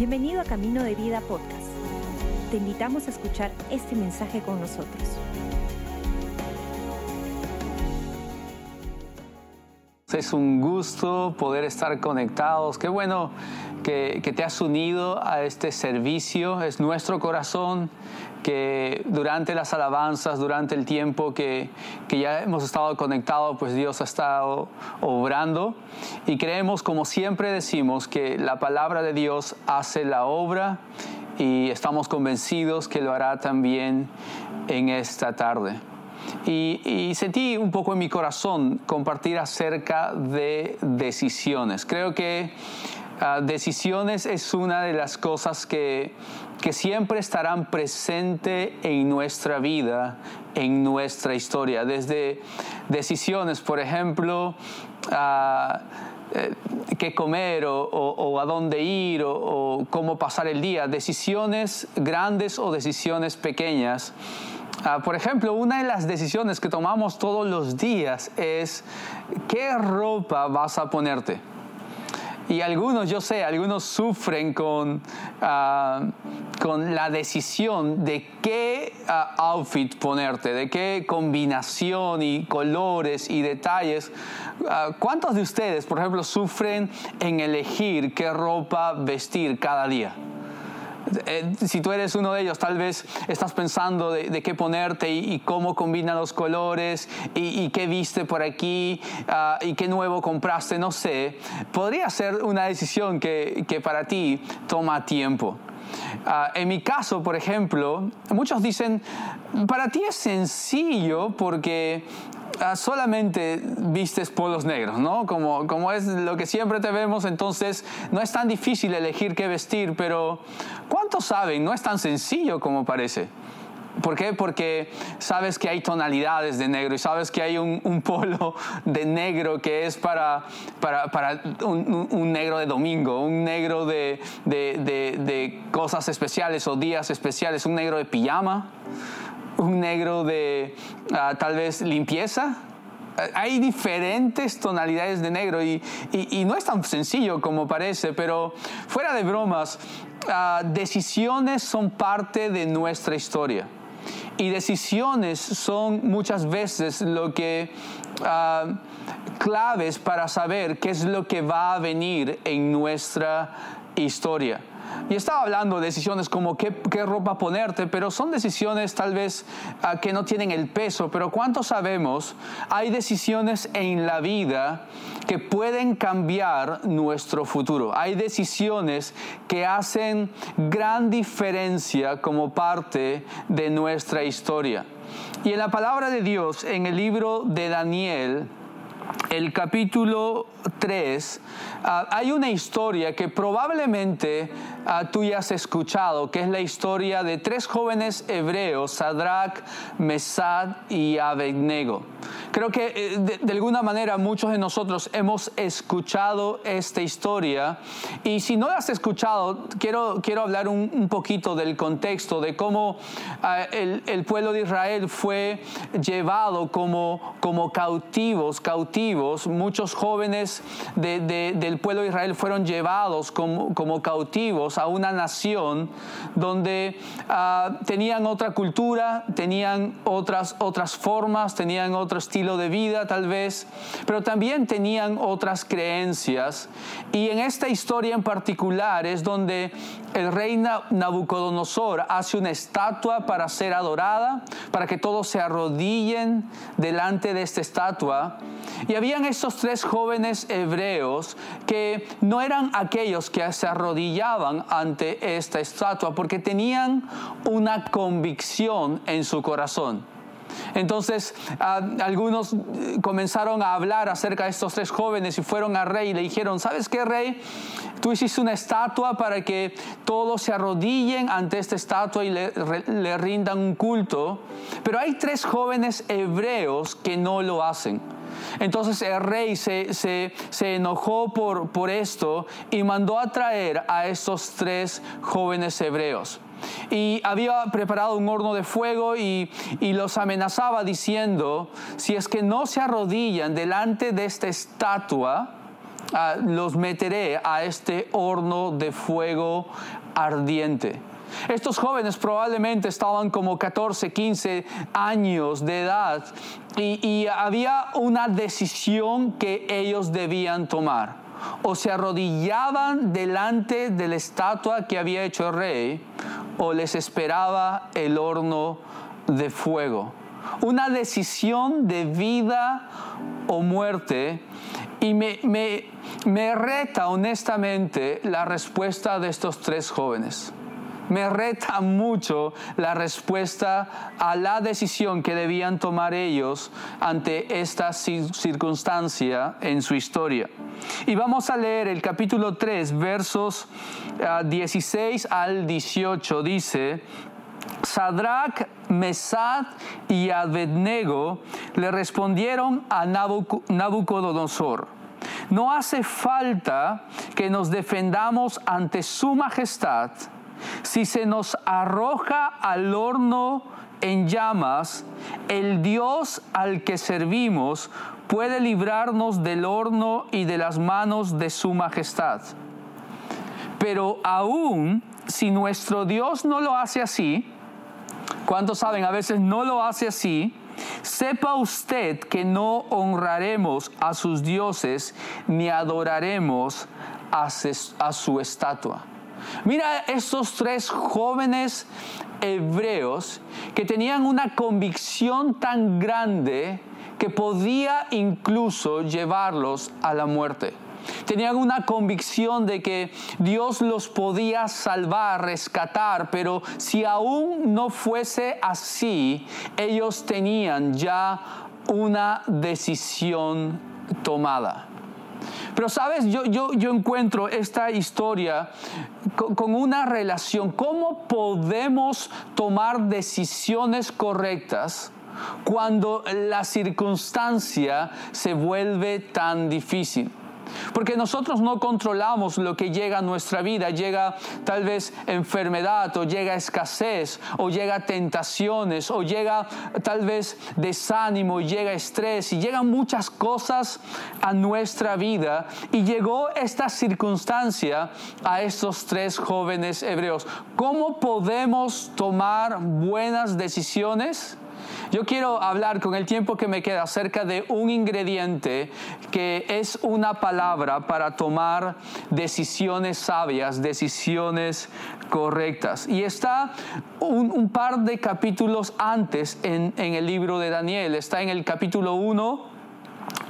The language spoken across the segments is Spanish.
Bienvenido a Camino de Vida Podcast. Te invitamos a escuchar este mensaje con nosotros. Es un gusto poder estar conectados. Qué bueno que, te has unido a este servicio. Es nuestro corazón que durante las alabanzas, durante el tiempo que, ya hemos estado conectados, pues Dios ha estado obrando. Y creemos, como siempre decimos, que la palabra de Dios hace la obra y estamos convencidos que lo hará también en esta tarde. Y, sentí un poco en mi corazón compartir acerca de decisiones. Creo que ah, decisiones es una de las cosas que, que siempre estarán presentes en nuestra vida, en nuestra historia. Desde decisiones, por ejemplo, ah, eh, qué comer o, a dónde ir o, cómo pasar el día, decisiones grandes o decisiones pequeñas. Ah, por ejemplo, una de las decisiones que tomamos todos los días es qué ropa vas a ponerte. Y algunos, yo sé, algunos sufren con, ah, con la decisión de qué ah, outfit ponerte, de qué combinación y colores y detalles. ¿Cuántos de ustedes, por ejemplo, sufren en elegir qué ropa vestir cada día? Eh, si tú eres uno de ellos, tal vez estás pensando de, qué ponerte y, cómo combina los colores y, qué viste por aquí ah, y qué nuevo compraste, no sé. Podría ser una decisión que, que para ti toma tiempo. Ah, en mi caso, por ejemplo, muchos dicen, para ti es sencillo porque Ah, solamente vistes polos negros, ¿no? Como, como es lo que siempre te vemos, entonces no es tan difícil elegir qué vestir, pero ¿cuántos saben? No es tan sencillo como parece. ¿Por qué? Porque sabes que hay tonalidades de negro y sabes que hay un, polo de negro que es para, para, para un, negro de domingo, un negro de, de, de cosas especiales o días especiales, un negro de pijama un negro de ah, tal vez limpieza. Hay diferentes tonalidades de negro y, no es tan sencillo como parece, pero fuera de bromas, ah, decisiones son parte de nuestra historia. Y decisiones son muchas veces lo que ah, claves para saber qué es lo que va a venir en nuestra historia. Y estaba hablando de decisiones como qué, ropa ponerte, pero son decisiones tal vez ah, que no tienen el peso, pero ¿cuánto sabemos? Hay decisiones en la vida que pueden cambiar nuestro futuro. Hay decisiones que hacen gran diferencia como parte de nuestra historia. Y en la palabra de Dios, en el libro de Daniel, el capítulo 3, ah, hay una historia que probablemente ah, tú ya has escuchado, que es la historia de tres jóvenes hebreos, Sadrach, Mesad y Abednego. Creo que eh, de, alguna manera muchos de nosotros hemos escuchado esta historia y si no la has escuchado, quiero, quiero hablar un, poquito del contexto, de cómo ah, el, pueblo de Israel fue llevado como, como cautivos, cautivos, muchos jóvenes del pueblo de Israel fueron llevados como, cautivos a una nación donde ah, tenían otra cultura, tenían otras, otras formas, tenían otro estilo de vida tal vez, pero también tenían otras creencias. Y en esta historia en particular es donde el rey Nabucodonosor hace una estatua para ser adorada, para que todos se arrodillen delante de esta estatua. Y habían estos tres jóvenes hebreos que no eran aquellos que se arrodillaban ante esta estatua porque tenían una convicción en su corazón. Entonces algunos comenzaron a hablar acerca de estos tres jóvenes y fueron al rey y le dijeron, ¿sabes qué rey? Tú hiciste una estatua para que todos se arrodillen ante esta estatua y le, rindan un culto, pero hay tres jóvenes hebreos que no lo hacen. Entonces el rey se, se, enojó por, por esto y mandó a traer a estos tres jóvenes hebreos y había preparado un horno de fuego y, y, los amenazaba diciendo, si es que no se arrodillan delante de esta estatua, ah, los meteré a este horno de fuego ardiente. Estos jóvenes probablemente estaban como 14, 15 años de edad y, había una decisión que ellos debían tomar. O se arrodillaban delante de la estatua que había hecho el rey o les esperaba el horno de fuego. Una decisión de vida o muerte y me, me, me reta honestamente la respuesta de estos tres jóvenes me reta mucho la respuesta a la decisión que debían tomar ellos ante esta circunstancia en su historia. Y vamos a leer el capítulo 3, versos 16 ah, al 18. Dice, Sadrach, Mesad y Abednego le respondieron a Nabucodonosor. No hace falta que nos defendamos ante su majestad si se nos arroja al horno en llamas, el Dios al que servimos puede librarnos del horno y de las manos de su majestad. Pero aún si nuestro Dios no lo hace así, ¿cuántos saben? A veces no lo hace así. Sepa usted que no honraremos a sus dioses ni adoraremos a su estatua. Mira estos tres jóvenes hebreos que tenían una convicción tan grande que podía incluso llevarlos a la muerte. Tenían una convicción de que Dios los podía salvar, rescatar, pero si aún no fuese así, ellos tenían ya una decisión tomada. Pero sabes, yo, yo, yo encuentro esta historia con, con una relación. ¿Cómo podemos tomar decisiones correctas? cuando la circunstancia se vuelve tan difícil. Porque nosotros no controlamos lo que llega a nuestra vida. Llega tal vez enfermedad o llega escasez o llega tentaciones o llega tal vez desánimo, llega estrés y llegan muchas cosas a nuestra vida. Y llegó esta circunstancia a estos tres jóvenes hebreos. ¿Cómo podemos tomar buenas decisiones? Yo quiero hablar con el tiempo que me queda acerca de un ingrediente que es una palabra para tomar decisiones sabias, decisiones correctas. Y está un, par de capítulos antes en, en el libro de Daniel. Está en el capítulo 1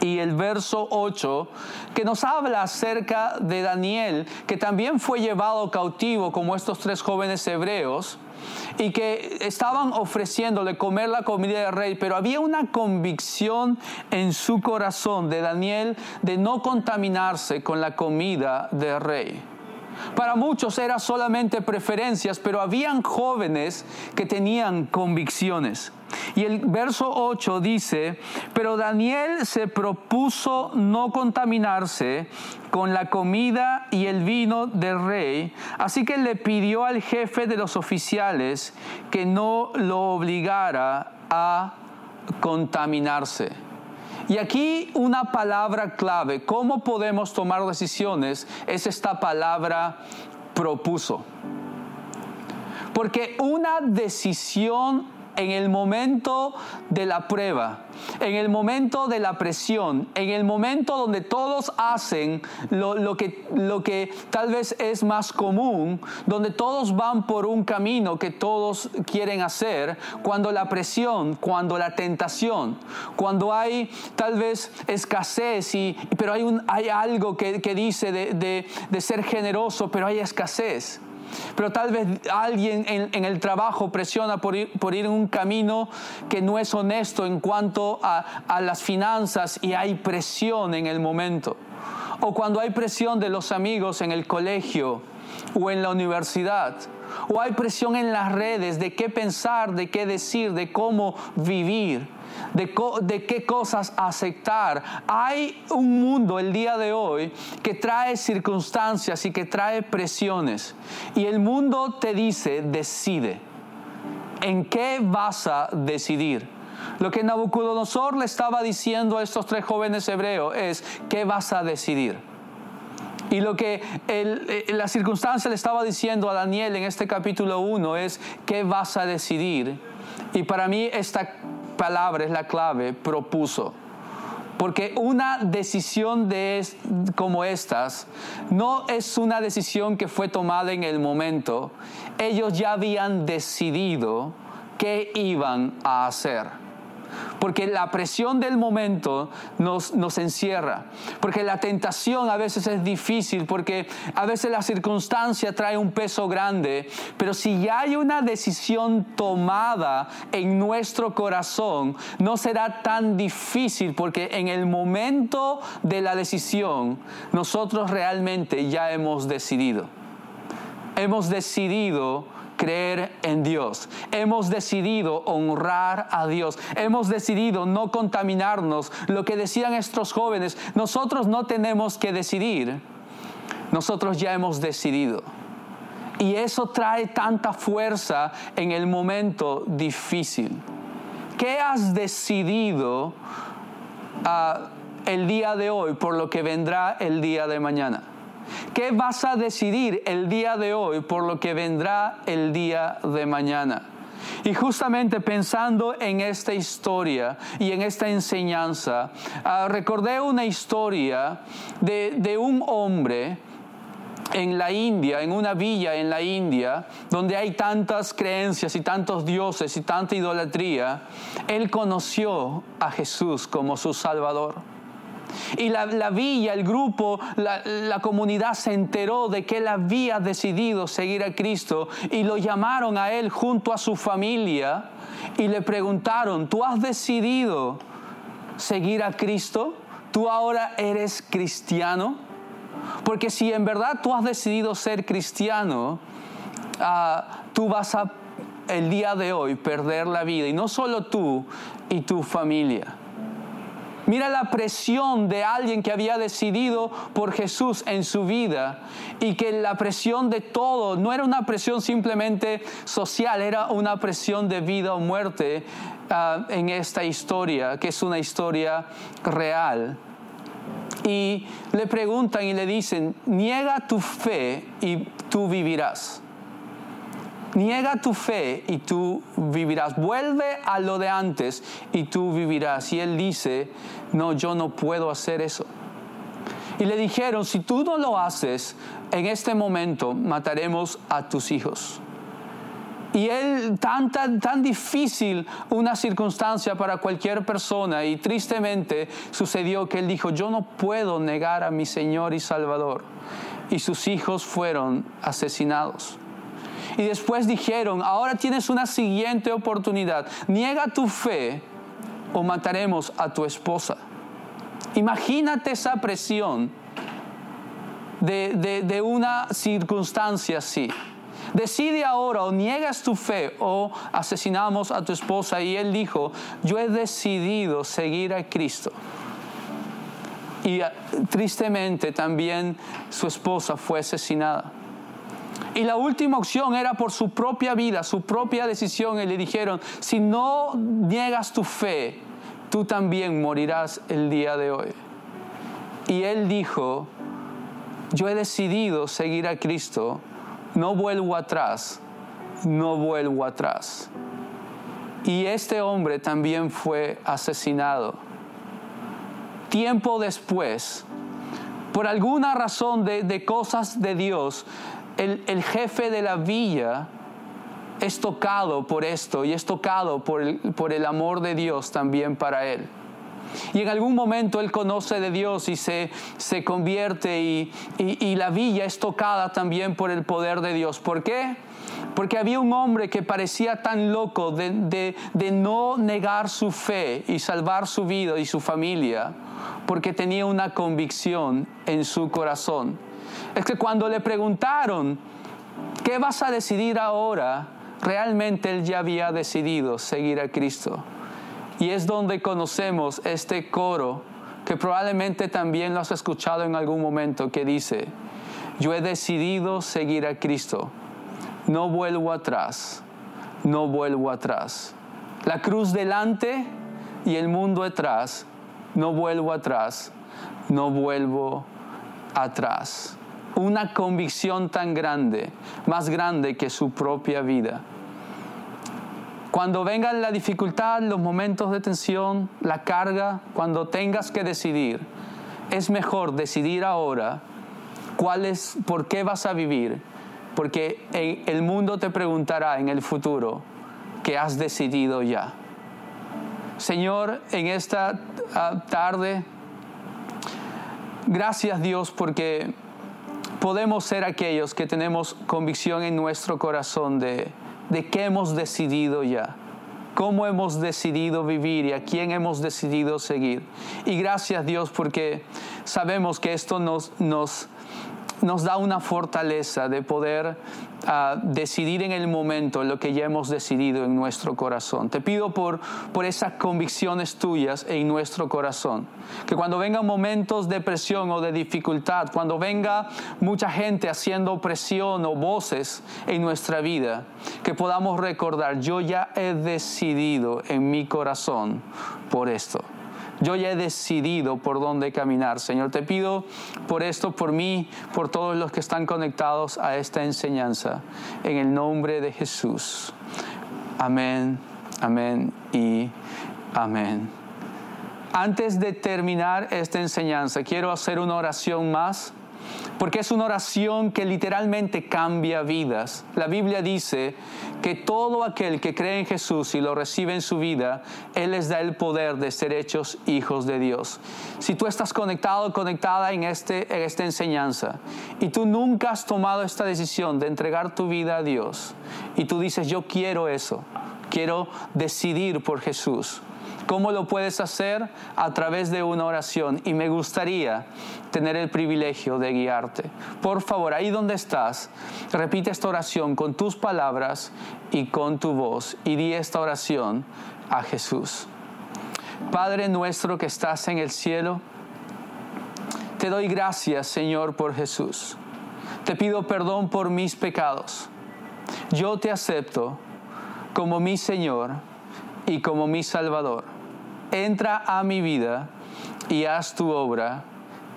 y el verso 8, que nos habla acerca de Daniel, que también fue llevado cautivo como estos tres jóvenes hebreos y que estaban ofreciéndole comer la comida del rey, pero había una convicción en su corazón de Daniel de no contaminarse con la comida del rey. Para muchos era solamente preferencias, pero habían jóvenes que tenían convicciones. Y el verso 8 dice, pero Daniel se propuso no contaminarse con la comida y el vino del rey, así que le pidió al jefe de los oficiales que no lo obligara a contaminarse. Y aquí una palabra clave, cómo podemos tomar decisiones, es esta palabra propuso. Porque una decisión en el momento de la prueba, en el momento de la presión, en el momento donde todos hacen lo, que, que tal vez es más común, donde todos van por un camino que todos quieren hacer, cuando la presión, cuando la tentación, cuando hay tal vez escasez, y, pero hay, hay algo que, dice de, de ser generoso, pero hay escasez pero tal vez alguien en, el trabajo presiona por ir, por ir, en un camino que no es honesto en cuanto a, a las finanzas y hay presión en el momento. O cuando hay presión de los amigos en el colegio o en la universidad. O hay presión en las redes de qué pensar, de qué decir, de cómo vivir de, qué cosas aceptar. Hay un mundo el día de hoy que trae circunstancias y que trae presiones. Y el mundo te dice, decide. ¿En qué vas a decidir? Lo que Nabucodonosor le estaba diciendo a estos tres jóvenes hebreos es, ¿qué vas a decidir? Y lo que eh, la circunstancia le estaba diciendo a Daniel en este capítulo 1 es, ¿qué vas a decidir? Y para mí esta palabra es la clave, propuso. Porque una decisión de como estas no es una decisión que fue tomada en el momento. Ellos ya habían decidido qué iban a hacer porque la presión del momento nos, nos encierra, porque la tentación a veces es difícil, porque a veces la circunstancia trae un peso grande, pero si ya hay una decisión tomada en nuestro corazón, no será tan difícil, porque en el momento de la decisión, nosotros realmente ya hemos decidido. Hemos decidido creer en Dios. Hemos decidido honrar a Dios. Hemos decidido no contaminarnos. Lo que decían estos jóvenes, nosotros no tenemos que decidir. Nosotros ya hemos decidido. Y eso trae tanta fuerza en el momento difícil. ¿Qué has decidido ah, el día de hoy por lo que vendrá el día de mañana? ¿Qué vas a decidir el día de hoy por lo que vendrá el día de mañana? Y justamente pensando en esta historia y en esta enseñanza, ah, recordé una historia de, de un hombre en la India, en una villa en la India, donde hay tantas creencias y tantos dioses y tanta idolatría, él conoció a Jesús como su Salvador. Y la, villa, el grupo, la, comunidad se enteró de que él había decidido seguir a Cristo y lo llamaron a él junto a su familia y le preguntaron, ¿tú has decidido seguir a Cristo? ¿Tú ahora eres cristiano? Porque si en verdad tú has decidido ser cristiano, ah, tú vas a el día de hoy perder la vida y no solo tú y tu familia. Mira la presión de alguien que había decidido por Jesús en su vida y que la presión de todo no era una presión simplemente social, era una presión de vida o muerte ah, en esta historia, que es una historia real. Y le preguntan y le dicen, niega tu fe y tú vivirás. Niega tu fe y tú vivirás. Vuelve a lo de antes y tú vivirás. Y él dice, no, yo no puedo hacer eso. Y le dijeron, si tú no lo haces, en este momento mataremos a tus hijos. Y él, tan, tan, tan difícil una circunstancia para cualquier persona, y tristemente sucedió que él dijo, yo no puedo negar a mi Señor y Salvador. Y sus hijos fueron asesinados. Y después dijeron, ahora tienes una siguiente oportunidad, niega tu fe o mataremos a tu esposa. Imagínate esa presión de, una circunstancia así. Decide ahora o niegas tu fe o asesinamos a tu esposa. Y él dijo, yo he decidido seguir a Cristo. Y ah, tristemente también su esposa fue asesinada. Y la última opción era por su propia vida, su propia decisión. Y le dijeron, si no niegas tu fe, tú también morirás el día de hoy. Y él dijo, yo he decidido seguir a Cristo, no vuelvo atrás, no vuelvo atrás. Y este hombre también fue asesinado. Tiempo después, por alguna razón de, de cosas de Dios, el, jefe de la villa es tocado por esto y es tocado por el, amor de Dios también para él. Y en algún momento él conoce de Dios y se, se convierte y, y, la villa es tocada también por el poder de Dios. ¿Por qué? Porque había un hombre que parecía tan loco de, no negar su fe y salvar su vida y su familia, porque tenía una convicción en su corazón es que cuando le preguntaron, ¿qué vas a decidir ahora? Realmente él ya había decidido seguir a Cristo. Y es donde conocemos este coro que probablemente también lo has escuchado en algún momento que dice, yo he decidido seguir a Cristo, no vuelvo atrás, no vuelvo atrás. La cruz delante y el mundo atrás, no vuelvo atrás, no vuelvo atrás. una convicción tan grande, más grande que su propia vida. Cuando venga la dificultad, los momentos de tensión, la carga, cuando tengas que decidir, es mejor decidir ahora cuál es, por qué vas a vivir, porque el mundo te preguntará en el futuro que has decidido ya. Señor, en esta ah, tarde, gracias Dios porque podemos ser aquellos que tenemos convicción en nuestro corazón de, de qué hemos decidido ya, cómo hemos decidido vivir y a quién hemos decidido seguir. Y gracias Dios porque sabemos que esto nos, nos nos da una fortaleza de poder ah, decidir en el momento lo que ya hemos decidido en nuestro corazón. Te pido por, por esas convicciones tuyas en nuestro corazón. Que cuando vengan momentos de presión o de dificultad, cuando venga mucha gente haciendo presión o voces en nuestra vida, que podamos recordar, yo ya he decidido en mi corazón por esto. Yo ya he decidido por dónde caminar. Señor, te pido por esto, por mí, por todos los que están conectados a esta enseñanza. En el nombre de Jesús. Amén, amén y amén. Antes de terminar esta enseñanza, quiero hacer una oración más porque es una oración que literalmente cambia vidas. La Biblia dice que todo aquel que cree en Jesús y lo recibe en su vida, Él les da el poder de ser hechos hijos de Dios. Si tú estás conectado, conectada en, este, en esta enseñanza y tú nunca has tomado esta decisión de entregar tu vida a Dios y tú dices, yo quiero eso, quiero decidir por Jesús ¿Cómo lo puedes hacer? A través de una oración. Y me gustaría tener el privilegio de guiarte. Por favor, ahí donde estás, repite esta oración con tus palabras y con tu voz. Y di esta oración a Jesús. Padre nuestro que estás en el cielo, te doy gracias, Señor, por Jesús. Te pido perdón por mis pecados. Yo te acepto como mi Señor y como mi Salvador entra a mi vida y haz tu obra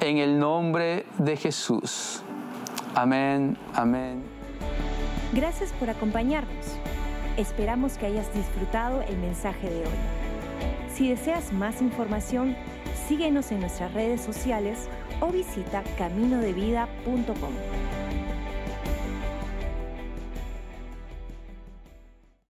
en el nombre de Jesús. Amén, amén. Gracias por acompañarnos. Esperamos que hayas disfrutado el mensaje de hoy. Si deseas más información, síguenos en nuestras redes sociales o visita caminodevida.com.